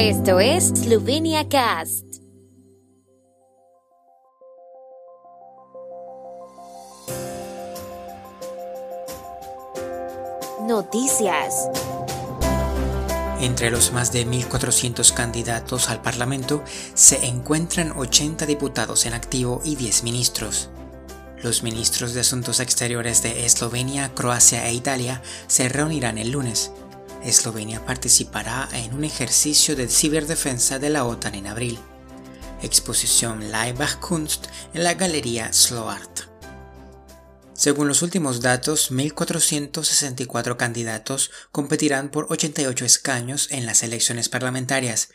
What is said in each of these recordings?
Esto es Slovenia Cast. Noticias. Entre los más de 1.400 candidatos al Parlamento se encuentran 80 diputados en activo y 10 ministros. Los ministros de Asuntos Exteriores de Eslovenia, Croacia e Italia se reunirán el lunes. Eslovenia participará en un ejercicio de ciberdefensa de la OTAN en abril. Exposición Leibach Kunst en la Galería Sloart. Según los últimos datos, 1.464 candidatos competirán por 88 escaños en las elecciones parlamentarias.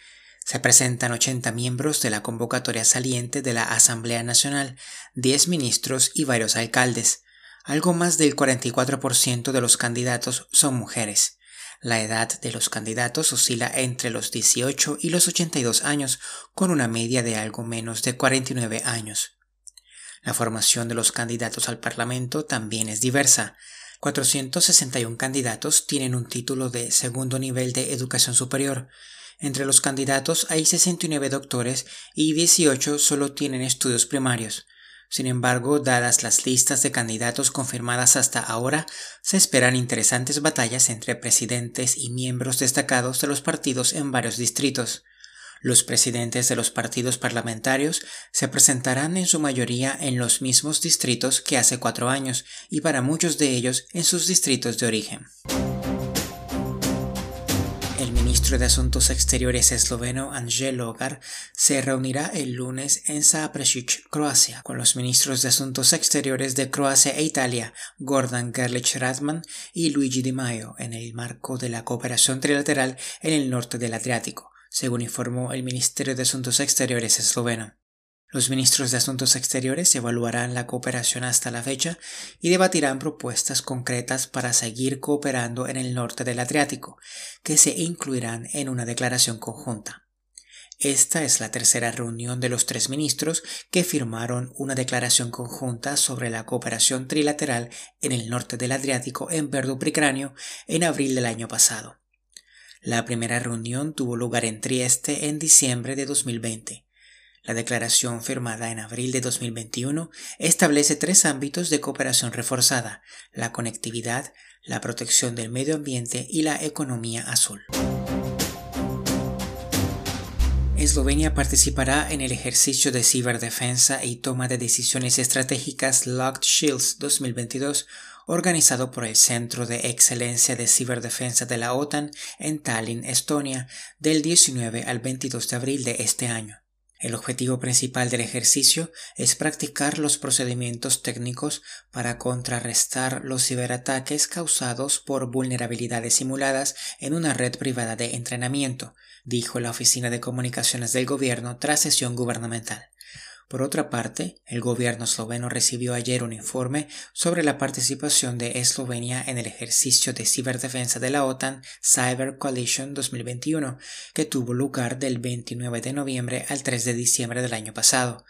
Se presentan 80 miembros de la convocatoria saliente de la Asamblea Nacional, 10 ministros y varios alcaldes. Algo más del 44% de los candidatos son mujeres. La edad de los candidatos oscila entre los 18 y los 82 años, con una media de algo menos de 49 años. La formación de los candidatos al Parlamento también es diversa. 461 candidatos tienen un título de segundo nivel de educación superior. Entre los candidatos hay 69 doctores y 18 solo tienen estudios primarios. Sin embargo, dadas las listas de candidatos confirmadas hasta ahora, se esperan interesantes batallas entre presidentes y miembros destacados de los partidos en varios distritos. Los presidentes de los partidos parlamentarios se presentarán en su mayoría en los mismos distritos que hace cuatro años y para muchos de ellos en sus distritos de origen. El ministro de Asuntos Exteriores esloveno Angel Logar se reunirá el lunes en Zaprešić, Croacia, con los ministros de Asuntos Exteriores de Croacia e Italia, Gordon Gerlich Radman y Luigi Di Maio, en el marco de la cooperación trilateral en el norte del Adriático según informó el Ministerio de Asuntos Exteriores esloveno. Los ministros de Asuntos Exteriores evaluarán la cooperación hasta la fecha y debatirán propuestas concretas para seguir cooperando en el norte del Adriático, que se incluirán en una declaración conjunta. Esta es la tercera reunión de los tres ministros que firmaron una declaración conjunta sobre la cooperación trilateral en el norte del Adriático en Verdupricranio en abril del año pasado. La primera reunión tuvo lugar en Trieste en diciembre de 2020. La declaración firmada en abril de 2021 establece tres ámbitos de cooperación reforzada, la conectividad, la protección del medio ambiente y la economía azul. Eslovenia participará en el ejercicio de ciberdefensa y toma de decisiones estratégicas Locked Shields 2022 organizado por el Centro de Excelencia de Ciberdefensa de la OTAN en Tallinn, Estonia, del 19 al 22 de abril de este año. El objetivo principal del ejercicio es practicar los procedimientos técnicos para contrarrestar los ciberataques causados por vulnerabilidades simuladas en una red privada de entrenamiento, dijo la Oficina de Comunicaciones del Gobierno tras sesión gubernamental. Por otra parte, el gobierno esloveno recibió ayer un informe sobre la participación de Eslovenia en el ejercicio de ciberdefensa de la OTAN Cyber Coalition 2021, que tuvo lugar del 29 de noviembre al 3 de diciembre del año pasado.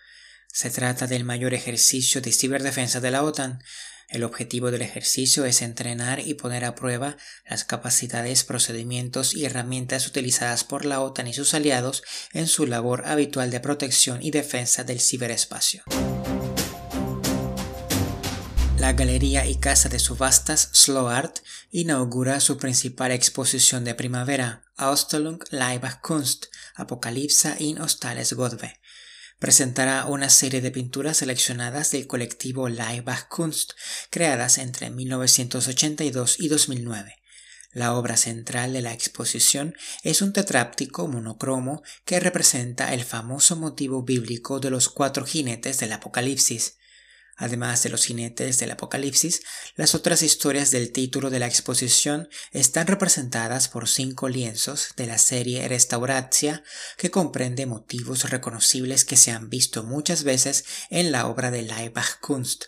Se trata del mayor ejercicio de ciberdefensa de la OTAN, el objetivo del ejercicio es entrenar y poner a prueba las capacidades, procedimientos y herramientas utilizadas por la OTAN y sus aliados en su labor habitual de protección y defensa del ciberespacio. La galería y casa de subastas Slow Art inaugura su principal exposición de primavera, Ausstellung Leibach Kunst, Apocalipsa in Ostales Godbe, presentará una serie de pinturas seleccionadas del colectivo Leibach Kunst, creadas entre 1982 y 2009. La obra central de la exposición es un tetráptico monocromo que representa el famoso motivo bíblico de los cuatro jinetes del Apocalipsis. Además de los jinetes del Apocalipsis, las otras historias del título de la exposición están representadas por cinco lienzos de la serie Restauratia, que comprende motivos reconocibles que se han visto muchas veces en la obra de Leibach Kunst.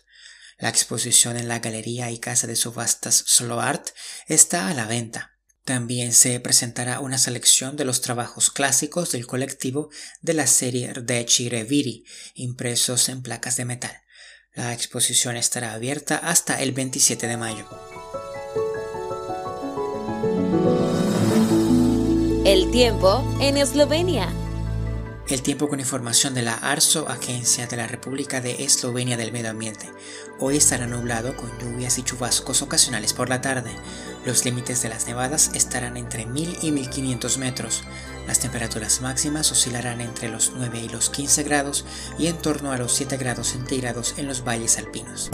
La exposición en la Galería y Casa de Subastas Art está a la venta. También se presentará una selección de los trabajos clásicos del colectivo de la serie Rdeci Reviri, impresos en placas de metal. La exposición estará abierta hasta el 27 de mayo. El tiempo en Eslovenia. El tiempo con información de la ARSO, Agencia de la República de Eslovenia del Medio Ambiente. Hoy estará nublado con lluvias y chubascos ocasionales por la tarde. Los límites de las nevadas estarán entre 1000 y 1500 metros. Las temperaturas máximas oscilarán entre los 9 y los 15 grados y en torno a los 7 grados centígrados en los valles alpinos.